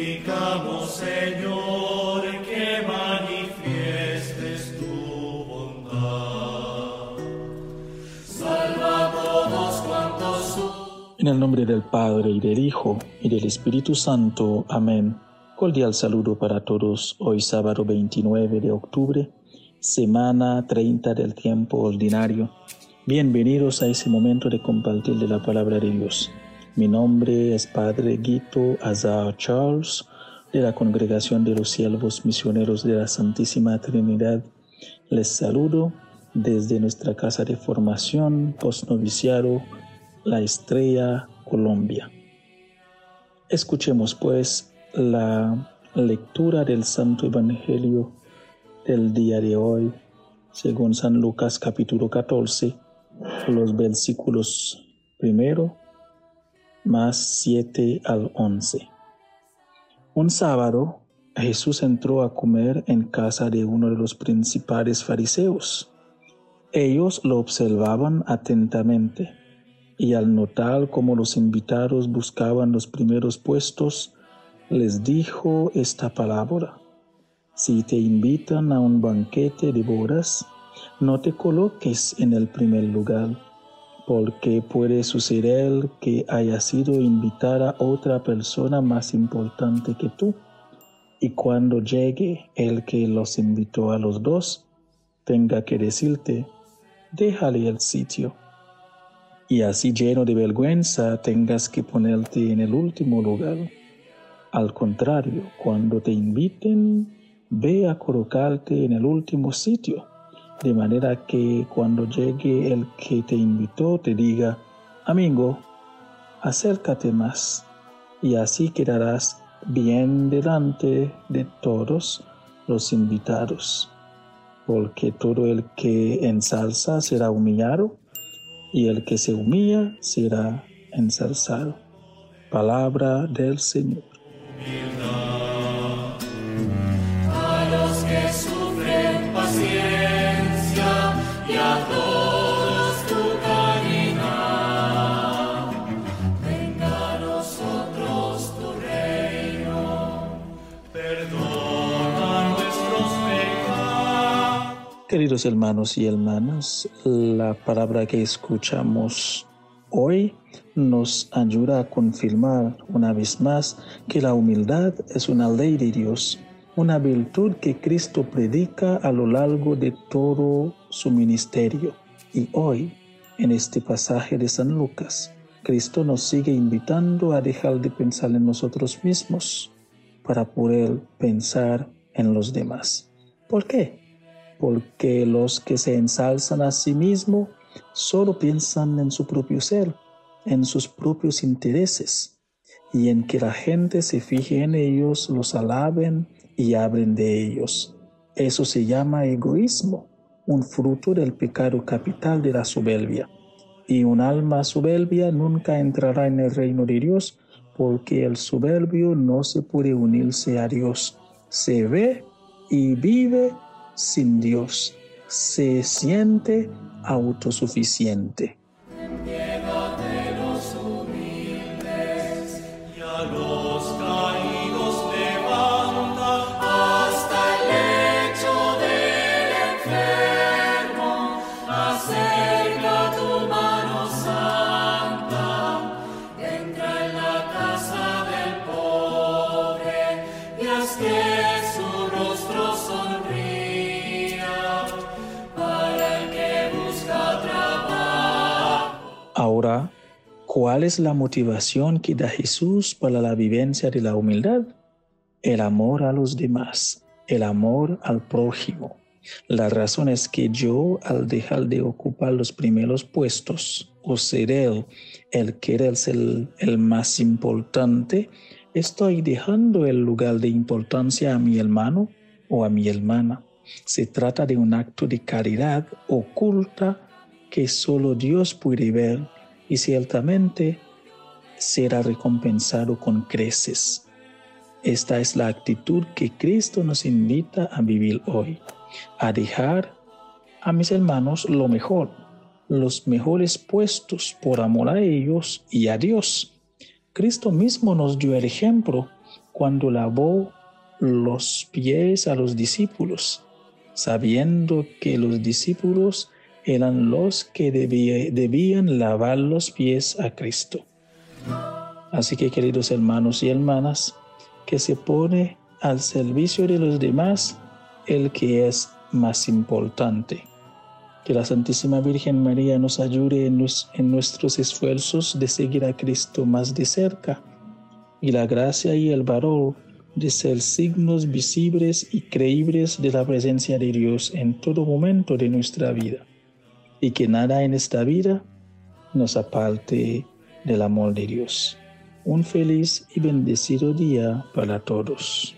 suplicamos, Señor, que manifiestes tu bondad. Salva a todos cuantos En el nombre del Padre y del Hijo y del Espíritu Santo. Amén. Cordial saludo para todos. Hoy sábado 29 de octubre, semana 30 del tiempo ordinario. Bienvenidos a ese momento de compartir de la palabra de Dios. Mi nombre es Padre Guito Azar Charles de la Congregación de los Siervos Misioneros de la Santísima Trinidad. Les saludo desde nuestra casa de formación postnoviciado La Estrella, Colombia. Escuchemos pues la lectura del Santo Evangelio del día de hoy, según San Lucas capítulo 14, los versículos primero más 7 al 11. Un sábado, Jesús entró a comer en casa de uno de los principales fariseos. Ellos lo observaban atentamente y al notar cómo los invitados buscaban los primeros puestos, les dijo esta palabra. Si te invitan a un banquete de bodas, no te coloques en el primer lugar porque puede suceder que haya sido invitada otra persona más importante que tú. Y cuando llegue el que los invitó a los dos, tenga que decirte, déjale el sitio. Y así lleno de vergüenza tengas que ponerte en el último lugar. Al contrario, cuando te inviten, ve a colocarte en el último sitio de manera que cuando llegue el que te invitó te diga, amigo, acércate más, y así quedarás bien delante de todos los invitados, porque todo el que ensalza será humillado, y el que se humilla será ensalzado. Palabra del Señor. Queridos hermanos y hermanas, la palabra que escuchamos hoy nos ayuda a confirmar una vez más que la humildad es una ley de Dios, una virtud que Cristo predica a lo largo de todo su ministerio. Y hoy, en este pasaje de San Lucas, Cristo nos sigue invitando a dejar de pensar en nosotros mismos para poder pensar en los demás. ¿Por qué? Porque los que se ensalzan a sí mismos solo piensan en su propio ser, en sus propios intereses, y en que la gente se fije en ellos, los alaben y hablen de ellos. Eso se llama egoísmo, un fruto del pecado capital de la soberbia. Y un alma soberbia nunca entrará en el reino de Dios, porque el soberbio no se puede unirse a Dios. Se ve y vive sin Dios, se siente autosuficiente. Ahora, ¿cuál es la motivación que da Jesús para la vivencia de la humildad? El amor a los demás, el amor al prójimo. La razón es que yo, al dejar de ocupar los primeros puestos o ser él el querer ser el más importante, estoy dejando el lugar de importancia a mi hermano o a mi hermana. Se trata de un acto de caridad oculta que solo Dios puede ver y ciertamente será recompensado con creces. Esta es la actitud que Cristo nos invita a vivir hoy, a dejar a mis hermanos lo mejor, los mejores puestos por amor a ellos y a Dios. Cristo mismo nos dio el ejemplo cuando lavó los pies a los discípulos, sabiendo que los discípulos eran los que debían lavar los pies a Cristo. Así que queridos hermanos y hermanas, que se pone al servicio de los demás el que es más importante. Que la Santísima Virgen María nos ayude en, en nuestros esfuerzos de seguir a Cristo más de cerca y la gracia y el valor de ser signos visibles y creíbles de la presencia de Dios en todo momento de nuestra vida y que nada en esta vida nos aparte del amor de Dios. Un feliz y bendecido día para todos.